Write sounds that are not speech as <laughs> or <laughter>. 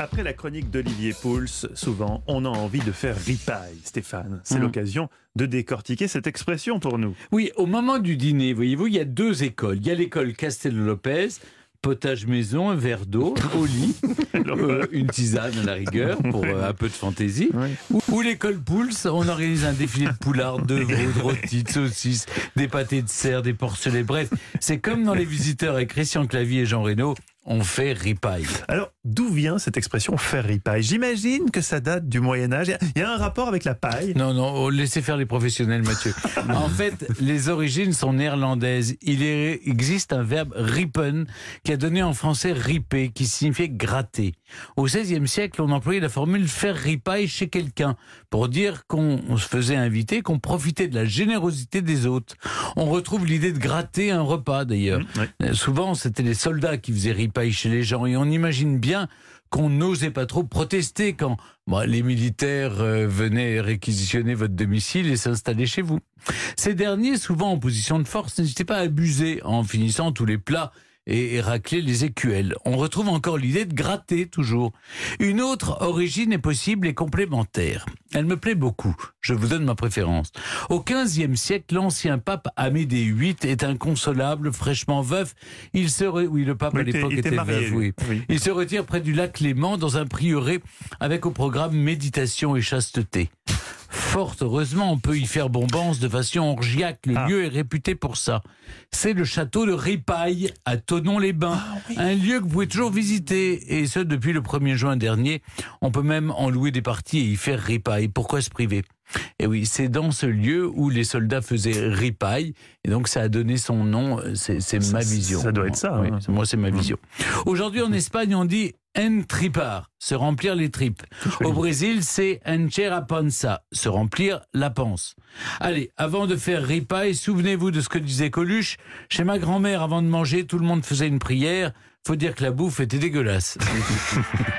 Après la chronique d'Olivier Pouls, souvent, on a envie de faire ripaille, Stéphane. C'est Mhm. l'occasion de décortiquer cette expression pour nous. Oui, au moment du dîner, voyez-vous, il y a deux écoles. Il y a l'école Castello-Lopez, potage maison, un verre d'eau, au lit, <laughs> euh, une tisane à la rigueur pour euh, un peu de fantaisie. Oui. Ou, ou l'école Pouls, on organise un défilé de poulards, de veau, de rôtis, de saucisses, des pâtés de cerf, des porcelets. Bref, c'est comme dans Les Visiteurs avec Christian Clavier et Jean Reno, on fait ripaille. Alors, d'où vient cette expression faire ripaille? J'imagine que ça date du y a- il y a un rapport avec la paille? Non, non, oh, laissez faire les professionnels, Mathieu. <laughs> en fait, les origines sont néerlandaises. Il existe un verbe ripen qui a donné en français riper, qui signifiait gratter. Au XVIe siècle, on employait la formule faire ripaille chez quelqu'un pour dire qu'on se faisait inviter, qu'on profitait de la générosité des autres. On retrouve l'idée de gratter un repas, d'ailleurs. Oui. Euh, Souvent, c'était les soldats qui faisaient ripaille chez les gens. Et on imagine bien qu'on n'osait pas trop protester quand les militaires euh, venaient réquisitionner votre domicile et s'installer chez vous. Ces derniers, souvent en position de force, n'hésitaient pas à abuser en finissant tous les plats et, et racler les écuelles. On retrouve encore l'idée de gratter toujours. Une autre origine est possible et complémentaire. Elle me plaît beaucoup. Je vous donne ma préférence. Au XVe siècle, l'ancien pape Amédée VIII est inconsolable, fraîchement veuf. Il serait, oui, le pape Oui, à il était- l'époque il était était, marié, veuf, lui. oui. Oui. Il se retire près du lac Léman dans un prieuré avec au programme méditation et chasteté. Fort heureusement, on peut y faire bombance de façon orgiaque. Le Ah. lieu est réputé pour ça. C'est le château de Ripaille à Tonon-les-Bains. Un lieu que vous pouvez toujours visiter. Et ce, depuis le 1er juin dernier. On peut même en louer des parties et y faire Ripaille. Pourquoi se priver? Et oui, c'est dans ce lieu où les soldats faisaient ripaille, et donc ça a donné son nom. C'est ma vision. ça doit être ça, Oui, hein. moi, c'est ma vision. Aujourd'hui, en Espagne, on dit entripar, se remplir les tripes. Au Brésil, c'est encher panza, se remplir la panse. Allez, avant de faire ripaille, souvenez-vous de ce que disait Coluche. Chez ma grand-mère, avant de manger, tout le monde faisait une prière. Faut dire que la bouffe était dégueulasse. <laughs>